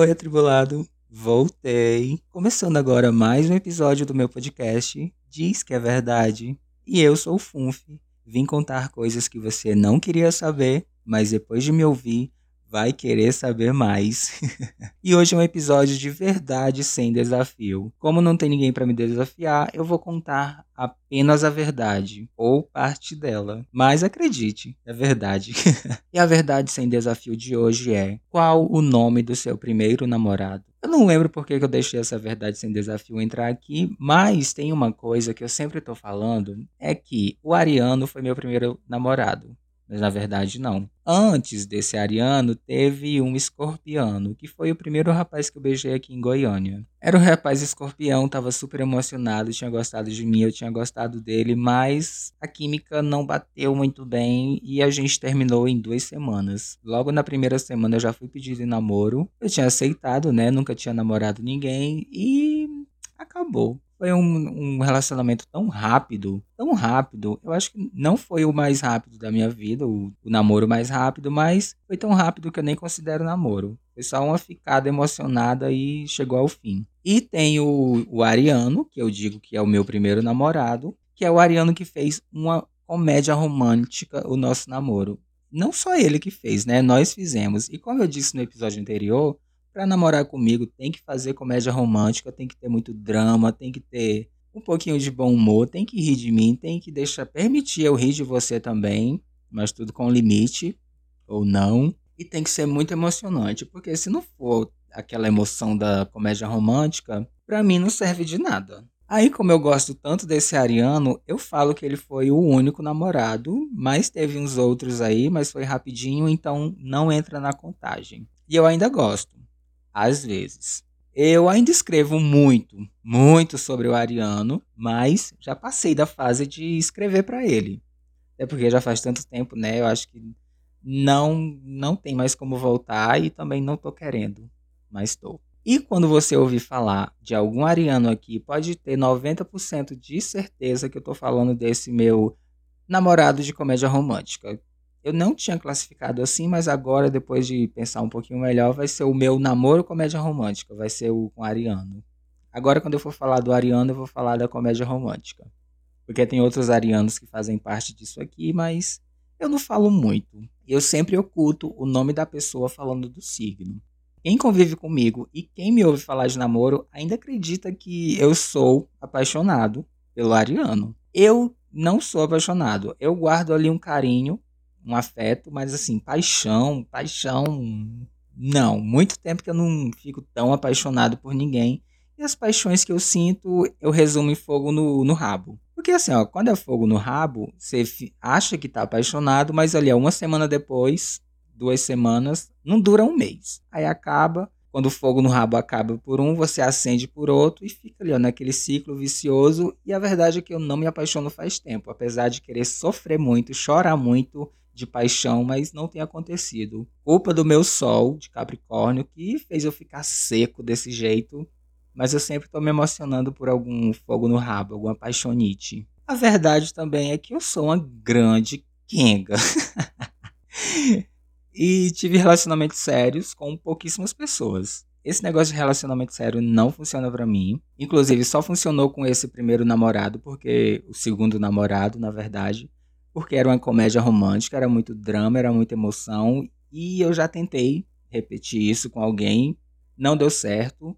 Oi, atribulado. Voltei. Começando agora mais um episódio do meu podcast Diz que é Verdade. E eu sou o Funf. Vim contar coisas que você não queria saber, mas depois de me ouvir, vai querer saber mais. e hoje é um episódio de verdade sem desafio. Como não tem ninguém para me desafiar, eu vou contar apenas a verdade ou parte dela. Mas acredite, é verdade. e a verdade sem desafio de hoje é: qual o nome do seu primeiro namorado? Eu não lembro por que eu deixei essa verdade sem desafio entrar aqui, mas tem uma coisa que eu sempre tô falando, é que o Ariano foi meu primeiro namorado mas na verdade não. Antes desse ariano, teve um escorpiano, que foi o primeiro rapaz que eu beijei aqui em Goiânia. Era um rapaz escorpião, tava super emocionado, tinha gostado de mim, eu tinha gostado dele, mas a química não bateu muito bem e a gente terminou em duas semanas. Logo na primeira semana eu já fui pedido em namoro, eu tinha aceitado, né? Nunca tinha namorado ninguém e acabou. Foi um, um relacionamento tão rápido, tão rápido. Eu acho que não foi o mais rápido da minha vida, o, o namoro mais rápido, mas foi tão rápido que eu nem considero namoro. Foi só uma ficada emocionada e chegou ao fim. E tem o, o Ariano, que eu digo que é o meu primeiro namorado, que é o Ariano que fez uma comédia romântica, o nosso namoro. Não só ele que fez, né? Nós fizemos. E como eu disse no episódio anterior, para namorar comigo tem que fazer comédia romântica, tem que ter muito drama, tem que ter um pouquinho de bom humor, tem que rir de mim, tem que deixar permitir eu rir de você também, mas tudo com limite ou não. E tem que ser muito emocionante, porque se não for aquela emoção da comédia romântica, para mim não serve de nada. Aí, como eu gosto tanto desse Ariano, eu falo que ele foi o único namorado, mas teve uns outros aí, mas foi rapidinho, então não entra na contagem. E eu ainda gosto às vezes. Eu ainda escrevo muito, muito sobre o Ariano, mas já passei da fase de escrever para ele. É porque já faz tanto tempo, né? Eu acho que não não tem mais como voltar e também não tô querendo, mas estou. E quando você ouvir falar de algum ariano aqui, pode ter 90% de certeza que eu tô falando desse meu namorado de comédia romântica, eu não tinha classificado assim, mas agora, depois de pensar um pouquinho melhor, vai ser o meu namoro comédia romântica, vai ser o com Ariano. Agora, quando eu for falar do Ariano, eu vou falar da comédia romântica. Porque tem outros arianos que fazem parte disso aqui, mas eu não falo muito. Eu sempre oculto o nome da pessoa falando do signo. Quem convive comigo e quem me ouve falar de namoro ainda acredita que eu sou apaixonado pelo ariano. Eu não sou apaixonado. Eu guardo ali um carinho um afeto, mas assim, paixão, paixão, não. Muito tempo que eu não fico tão apaixonado por ninguém. E as paixões que eu sinto, eu resumo em fogo no, no rabo. Porque assim, ó, quando é fogo no rabo, você acha que tá apaixonado, mas ali, uma semana depois, duas semanas, não dura um mês. Aí acaba, quando o fogo no rabo acaba por um, você acende por outro e fica ali, ó, naquele ciclo vicioso. E a verdade é que eu não me apaixono faz tempo, apesar de querer sofrer muito, chorar muito de paixão, mas não tem acontecido. Culpa do meu sol de Capricórnio que fez eu ficar seco desse jeito, mas eu sempre estou me emocionando por algum fogo no rabo, alguma paixonite. A verdade também é que eu sou uma grande quenga. e tive relacionamentos sérios com pouquíssimas pessoas. Esse negócio de relacionamento sério não funciona para mim. Inclusive, só funcionou com esse primeiro namorado, porque o segundo namorado, na verdade, porque era uma comédia romântica, era muito drama, era muita emoção, e eu já tentei repetir isso com alguém, não deu certo.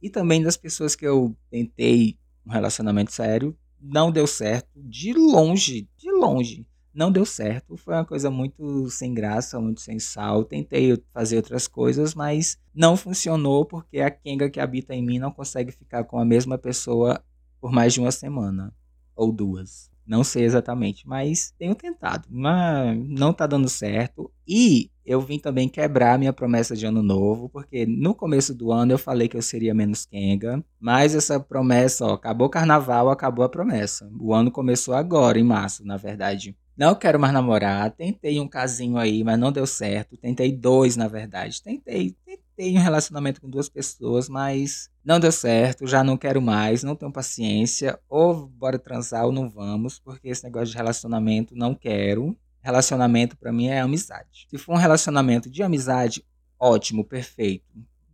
E também das pessoas que eu tentei um relacionamento sério, não deu certo, de longe, de longe. Não deu certo, foi uma coisa muito sem graça, muito sem sal. Tentei fazer outras coisas, mas não funcionou porque a Kenga que habita em mim não consegue ficar com a mesma pessoa por mais de uma semana ou duas. Não sei exatamente, mas tenho tentado. Mas não tá dando certo. E eu vim também quebrar minha promessa de ano novo, porque no começo do ano eu falei que eu seria menos Kenga, mas essa promessa, ó, acabou o carnaval, acabou a promessa. O ano começou agora, em março, na verdade. Não quero mais namorar, tentei um casinho aí, mas não deu certo. Tentei dois, na verdade. Tentei, tentei um relacionamento com duas pessoas, mas não deu certo, já não quero mais, não tenho paciência. Ou bora transar ou não vamos, porque esse negócio de relacionamento não quero. Relacionamento para mim é amizade. Se for um relacionamento de amizade, ótimo, perfeito.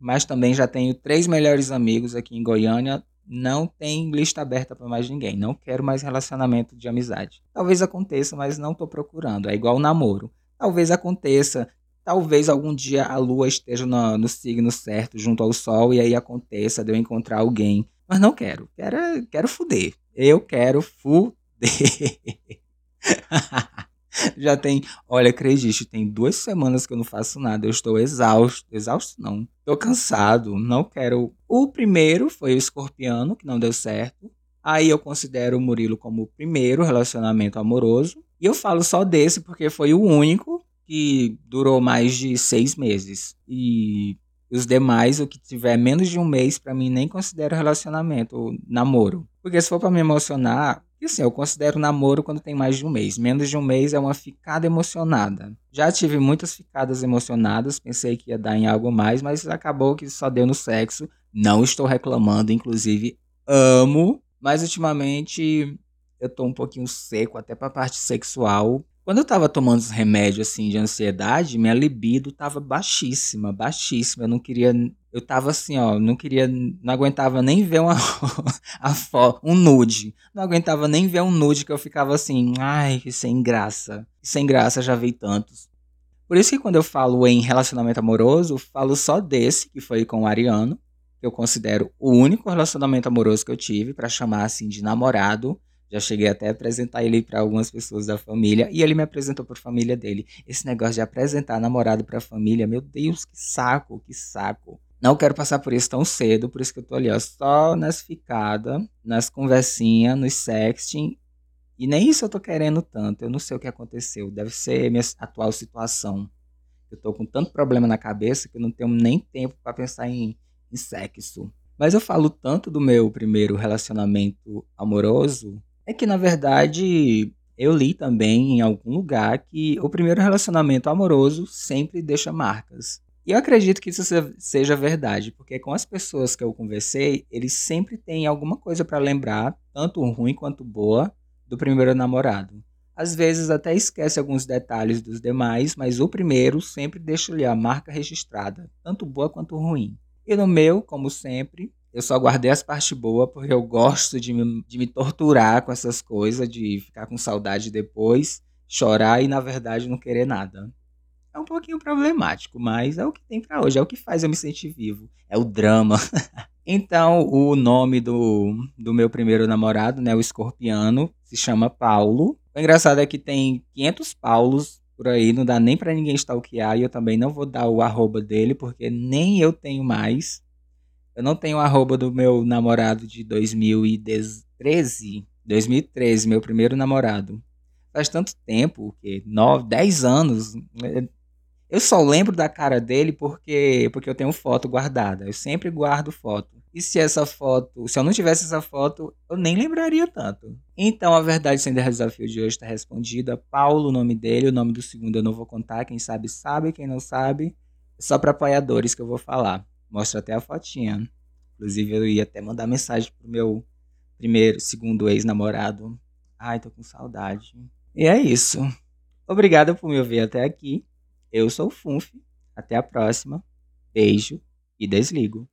mas também já tenho três melhores amigos aqui em Goiânia. Não tem lista aberta para mais ninguém. Não quero mais relacionamento de amizade. Talvez aconteça, mas não estou procurando. É igual o namoro. Talvez aconteça. Talvez algum dia a lua esteja no, no signo certo, junto ao sol, e aí aconteça de eu encontrar alguém. Mas não quero. Quero, quero fuder. Eu quero fuder. Já tem, olha, acredite, tem duas semanas que eu não faço nada. Eu estou exausto. Exausto não. Estou cansado. Não quero. O primeiro foi o escorpiano, que não deu certo. Aí eu considero o Murilo como o primeiro relacionamento amoroso. E eu falo só desse porque foi o único que durou mais de seis meses. E os demais, o que tiver menos de um mês, para mim nem considero relacionamento, namoro. Porque se for para me emocionar, assim, eu considero namoro quando tem mais de um mês. Menos de um mês é uma ficada emocionada. Já tive muitas ficadas emocionadas, pensei que ia dar em algo mais, mas acabou que só deu no sexo. Não estou reclamando, inclusive amo, mas ultimamente eu tô um pouquinho seco até pra parte sexual. Quando eu tava tomando os remédios assim de ansiedade, minha libido tava baixíssima, baixíssima. Eu não queria, eu tava assim, ó, não queria, não aguentava nem ver uma a um nude. Não aguentava nem ver um nude que eu ficava assim, ai, que sem graça. Sem graça já vi tantos. Por isso que quando eu falo em relacionamento amoroso, falo só desse que foi com o Ariano, que eu considero o único relacionamento amoroso que eu tive para chamar assim de namorado já cheguei até a apresentar ele para algumas pessoas da família e ele me apresentou para a família dele. Esse negócio de apresentar namorado para a família, meu Deus, que saco, que saco. Não quero passar por isso tão cedo, por isso que eu tô ali, ó, só nas ficadas, nas conversinhas, nos sexting. E nem isso eu tô querendo tanto. Eu não sei o que aconteceu. Deve ser minha atual situação. Eu tô com tanto problema na cabeça que eu não tenho nem tempo para pensar em, em sexo. Mas eu falo tanto do meu primeiro relacionamento amoroso é que, na verdade, eu li também em algum lugar que o primeiro relacionamento amoroso sempre deixa marcas. E eu acredito que isso seja verdade, porque com as pessoas que eu conversei, eles sempre têm alguma coisa para lembrar, tanto ruim quanto boa, do primeiro namorado. Às vezes até esquece alguns detalhes dos demais, mas o primeiro sempre deixa-lhe a marca registrada, tanto boa quanto ruim. E no meu, como sempre, eu só guardei as partes boas porque eu gosto de me, de me torturar com essas coisas, de ficar com saudade depois, chorar e, na verdade, não querer nada. É um pouquinho problemático, mas é o que tem para hoje, é o que faz eu me sentir vivo. É o drama. então, o nome do, do meu primeiro namorado, né, o escorpiano, se chama Paulo. O engraçado é que tem 500 Paulos por aí, não dá nem para ninguém stalkear, e eu também não vou dar o arroba dele, porque nem eu tenho mais. Eu não tenho arroba do meu namorado de 2013. 2013, meu primeiro namorado. Faz tanto tempo, que 9, 10 anos. Eu só lembro da cara dele porque porque eu tenho foto guardada. Eu sempre guardo foto. E se essa foto, se eu não tivesse essa foto, eu nem lembraria tanto. Então, a verdade o desafio de hoje está respondida. Paulo, o nome dele, o nome do segundo eu não vou contar. Quem sabe sabe, quem não sabe, é só para apoiadores que eu vou falar. Mostra até a fotinha. Inclusive, eu ia até mandar mensagem pro meu primeiro, segundo ex-namorado. Ai, tô com saudade. E é isso. Obrigado por me ouvir até aqui. Eu sou o Funf. Até a próxima. Beijo e desligo.